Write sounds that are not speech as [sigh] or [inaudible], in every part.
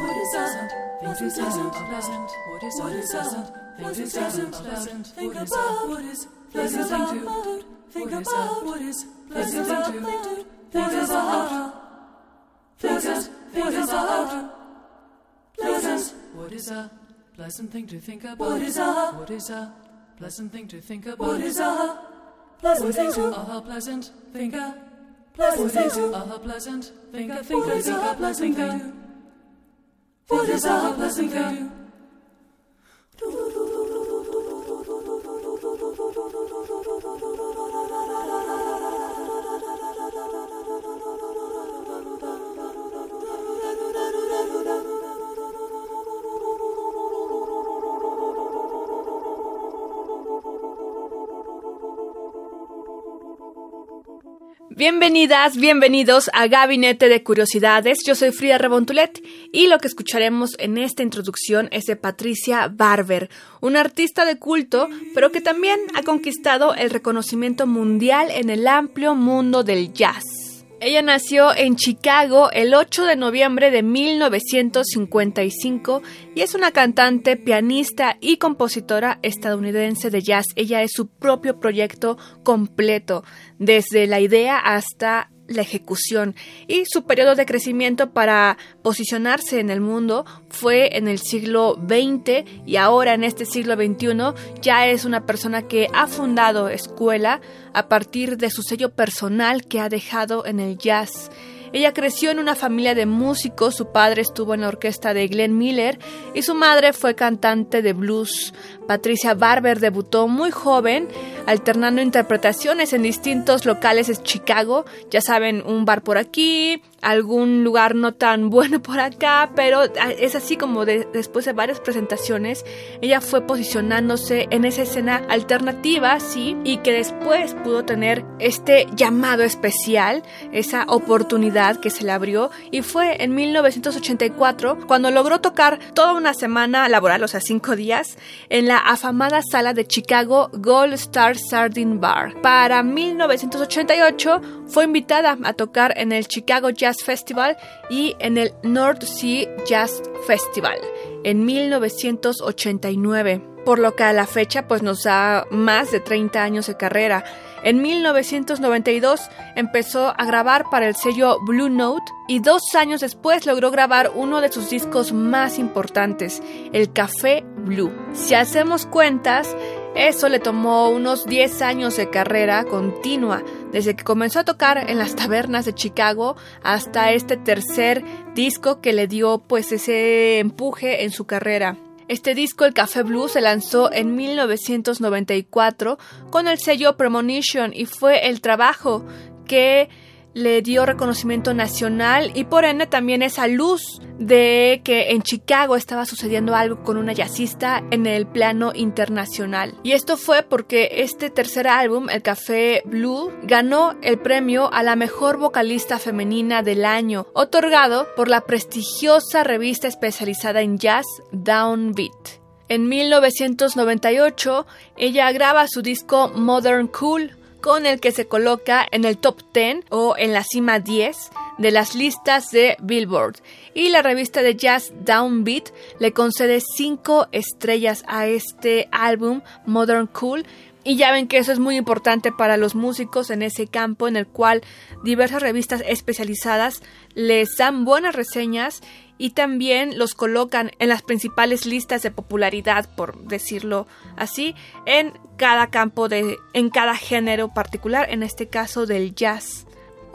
What is pleasant? What is unpleasant? What is? What is unpleasant? Think about what is pleasant to think about what is pleasant to think about pleasant think about pleasant what is a pleasant thing to think about what is a what is a pleasant thing to think about what is a pleasant thing to a pleasant think a pleasant thing to a pleasant think a think a pleasant thing what is our blessing can do? Bienvenidas, bienvenidos a Gabinete de Curiosidades. Yo soy Frida Rebontulet y lo que escucharemos en esta introducción es de Patricia Barber, una artista de culto, pero que también ha conquistado el reconocimiento mundial en el amplio mundo del jazz. Ella nació en Chicago el 8 de noviembre de 1955 y es una cantante, pianista y compositora estadounidense de jazz. Ella es su propio proyecto completo, desde la idea hasta la ejecución y su periodo de crecimiento para posicionarse en el mundo fue en el siglo XX y ahora en este siglo XXI ya es una persona que ha fundado escuela a partir de su sello personal que ha dejado en el jazz. Ella creció en una familia de músicos, su padre estuvo en la orquesta de Glenn Miller y su madre fue cantante de blues. Patricia Barber debutó muy joven, alternando interpretaciones en distintos locales de Chicago, ya saben, un bar por aquí, algún lugar no tan [laughs] bueno por acá, pero es así como de- después de varias presentaciones, ella fue posicionándose en esa escena alternativa, sí, y que después pudo tener este llamado especial, esa oportunidad que se le abrió, y fue en 1984 cuando logró tocar toda una semana laboral, o sea, cinco días, en la afamada sala de Chicago Gold Star Sardine Bar. Para 1988 fue invitada a tocar en el Chicago Jazz Festival y en el North Sea Jazz Festival en 1989 por lo que a la fecha pues nos da más de 30 años de carrera. En 1992 empezó a grabar para el sello Blue Note y dos años después logró grabar uno de sus discos más importantes, el Café Blue. Si hacemos cuentas, eso le tomó unos 10 años de carrera continua, desde que comenzó a tocar en las tabernas de Chicago hasta este tercer disco que le dio pues ese empuje en su carrera. Este disco, el Café Blue, se lanzó en 1994 con el sello Premonition y fue el trabajo que le dio reconocimiento nacional y por ende también esa luz de que en Chicago estaba sucediendo algo con una jazzista en el plano internacional. Y esto fue porque este tercer álbum, el Café Blue, ganó el premio a la mejor vocalista femenina del año, otorgado por la prestigiosa revista especializada en jazz Downbeat. En 1998, ella graba su disco Modern Cool, con el que se coloca en el top 10 o en la cima 10 de las listas de Billboard. Y la revista de jazz Downbeat le concede 5 estrellas a este álbum Modern Cool. Y ya ven que eso es muy importante para los músicos en ese campo en el cual diversas revistas especializadas les dan buenas reseñas y también los colocan en las principales listas de popularidad, por decirlo así, en cada campo de en cada género particular, en este caso del jazz.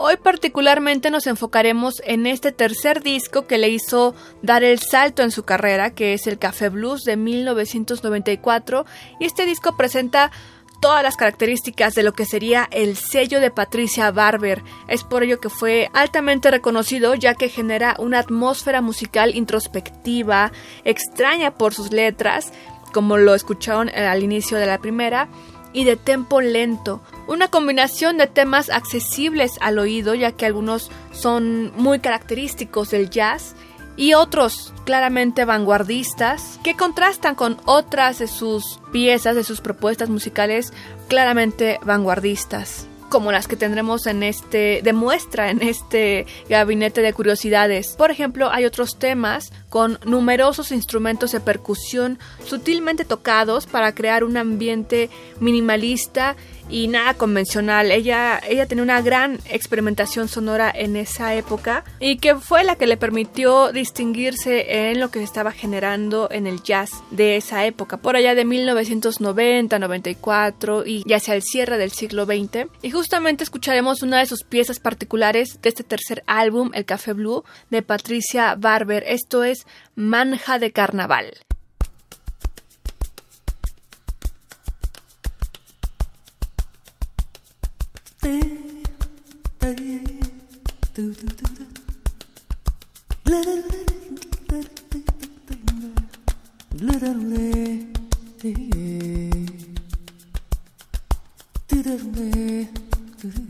Hoy particularmente nos enfocaremos en este tercer disco que le hizo dar el salto en su carrera, que es el Café Blues de 1994, y este disco presenta todas las características de lo que sería el sello de Patricia Barber. Es por ello que fue altamente reconocido ya que genera una atmósfera musical introspectiva, extraña por sus letras, como lo escucharon al inicio de la primera, y de tempo lento, una combinación de temas accesibles al oído ya que algunos son muy característicos del jazz y otros claramente vanguardistas que contrastan con otras de sus piezas, de sus propuestas musicales claramente vanguardistas como las que tendremos en este, demuestra en este gabinete de curiosidades. Por ejemplo, hay otros temas con numerosos instrumentos de percusión sutilmente tocados para crear un ambiente minimalista y nada convencional. Ella, ella tenía una gran experimentación sonora en esa época y que fue la que le permitió distinguirse en lo que se estaba generando en el jazz de esa época, por allá de 1990, 94 y ya hacia el cierre del siglo XX. Y justamente escucharemos una de sus piezas particulares de este tercer álbum, El Café Blue, de Patricia Barber. Esto es Manja de Carnaval. do do do do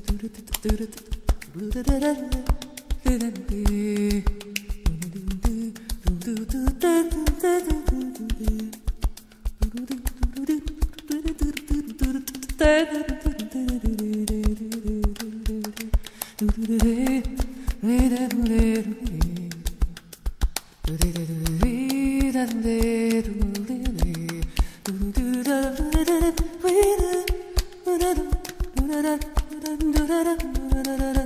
do do do do do da da da da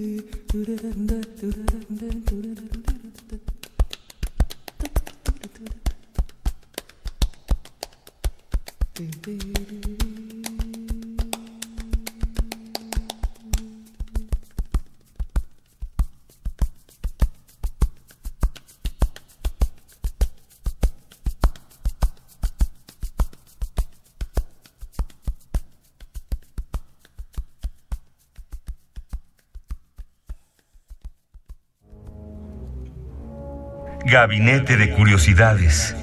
Do do do Gabinete de Curiosidades.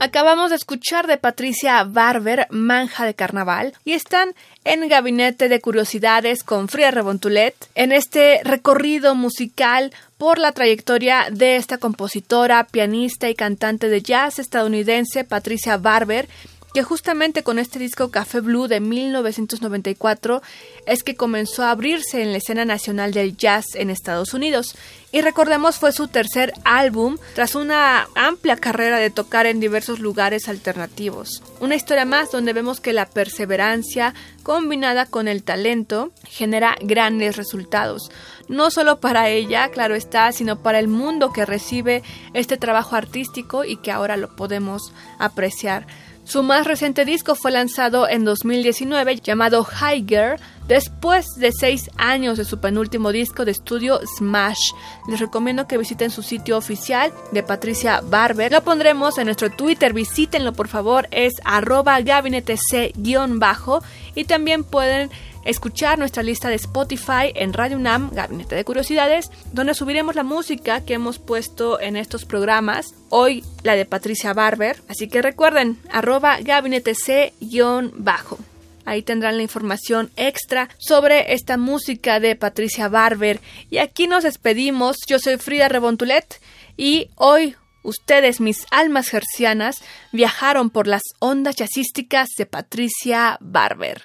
Acabamos de escuchar de Patricia Barber, Manja de Carnaval, y están en Gabinete de Curiosidades con Fría Rebontulet, en este recorrido musical por la trayectoria de esta compositora, pianista y cantante de jazz estadounidense Patricia Barber, que justamente con este disco Café Blue de 1994 es que comenzó a abrirse en la escena nacional del jazz en Estados Unidos. Y recordemos fue su tercer álbum tras una amplia carrera de tocar en diversos lugares alternativos. Una historia más donde vemos que la perseverancia combinada con el talento genera grandes resultados. No solo para ella, claro está, sino para el mundo que recibe este trabajo artístico y que ahora lo podemos apreciar. Su más reciente disco fue lanzado en 2019 llamado High Girl, después de seis años de su penúltimo disco de estudio Smash. Les recomiendo que visiten su sitio oficial de Patricia Barber. Lo pondremos en nuestro Twitter, visítenlo por favor, es arroba gabinetec-bajo y también pueden escuchar nuestra lista de Spotify en Radio UNAM, Gabinete de Curiosidades, donde subiremos la música que hemos puesto en estos programas. Hoy la de Patricia Barber. Así que recuerden, arroba gabinete C-bajo. Ahí tendrán la información extra sobre esta música de Patricia Barber. Y aquí nos despedimos. Yo soy Frida Rebontulet y hoy ustedes, mis almas gercianas, viajaron por las ondas jazzísticas de Patricia Barber.